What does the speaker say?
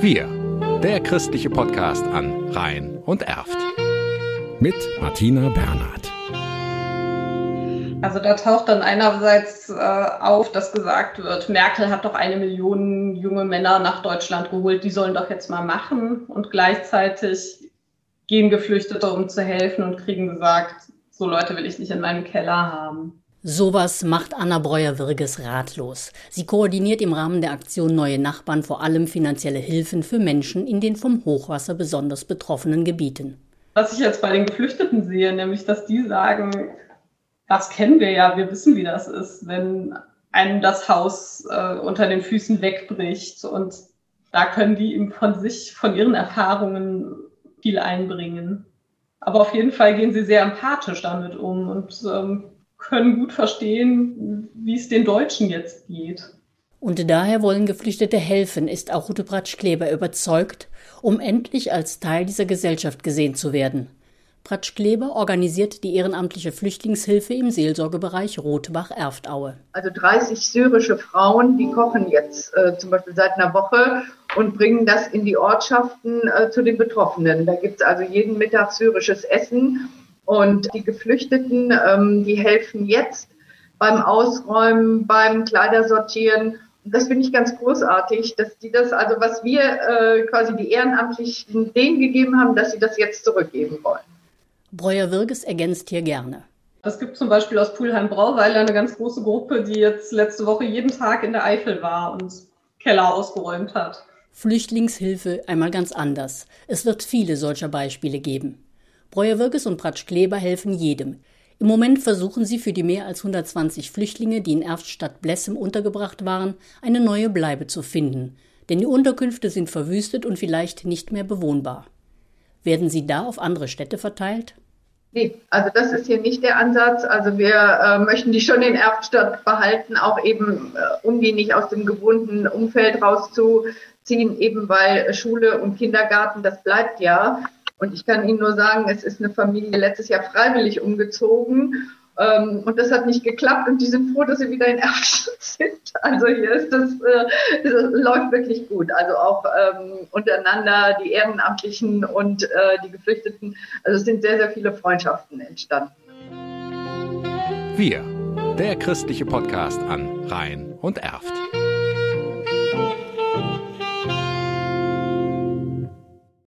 Wir, der christliche Podcast an Rhein und Erft. Mit Martina Bernhard. Also da taucht dann einerseits äh, auf, dass gesagt wird, Merkel hat doch eine Million junge Männer nach Deutschland geholt, die sollen doch jetzt mal machen. Und gleichzeitig gehen Geflüchtete, um zu helfen und kriegen gesagt, so Leute will ich nicht in meinem Keller haben. Sowas macht Anna Breuer-Wirges ratlos. Sie koordiniert im Rahmen der Aktion Neue Nachbarn vor allem finanzielle Hilfen für Menschen in den vom Hochwasser besonders betroffenen Gebieten. Was ich jetzt bei den Geflüchteten sehe, nämlich dass die sagen, das kennen wir ja, wir wissen, wie das ist, wenn einem das Haus äh, unter den Füßen wegbricht. Und da können die eben von sich, von ihren Erfahrungen viel einbringen. Aber auf jeden Fall gehen sie sehr empathisch damit um und ähm, können gut verstehen, wie es den Deutschen jetzt geht. Und daher wollen Geflüchtete helfen, ist auch Ute Pratsch-Kleber überzeugt, um endlich als Teil dieser Gesellschaft gesehen zu werden. Pratsch-Kleber organisiert die ehrenamtliche Flüchtlingshilfe im Seelsorgebereich Rotbach-Erftaue. Also 30 syrische Frauen, die kochen jetzt äh, zum Beispiel seit einer Woche und bringen das in die Ortschaften äh, zu den Betroffenen. Da gibt es also jeden Mittag syrisches Essen und die Geflüchteten, ähm, die helfen jetzt beim Ausräumen, beim Kleidersortieren. Und das finde ich ganz großartig, dass die das, also was wir äh, quasi die Ehrenamtlichen denen gegeben haben, dass sie das jetzt zurückgeben wollen. Breuer-Wirges ergänzt hier gerne. Es gibt zum Beispiel aus Pulheim-Brauweiler eine ganz große Gruppe, die jetzt letzte Woche jeden Tag in der Eifel war und Keller ausgeräumt hat. Flüchtlingshilfe einmal ganz anders. Es wird viele solcher Beispiele geben. Breuer-Wirges und Pratsch-Kleber helfen jedem. Im Moment versuchen sie für die mehr als 120 Flüchtlinge, die in Erftstadt Blessem untergebracht waren, eine neue Bleibe zu finden. Denn die Unterkünfte sind verwüstet und vielleicht nicht mehr bewohnbar. Werden sie da auf andere Städte verteilt? Nee, also das ist hier nicht der Ansatz. Also wir äh, möchten die schon in Erftstadt behalten, auch eben, äh, um die nicht aus dem gewohnten Umfeld rauszuziehen, eben weil Schule und Kindergarten, das bleibt ja. Und ich kann Ihnen nur sagen, es ist eine Familie letztes Jahr freiwillig umgezogen. Ähm, und das hat nicht geklappt und die sind froh, dass sie wieder in Erfurt sind. Also hier ist das, äh, das läuft wirklich gut. Also auch ähm, untereinander, die Ehrenamtlichen und äh, die Geflüchteten. Also es sind sehr, sehr viele Freundschaften entstanden. Wir, der christliche Podcast an Rhein und Erft.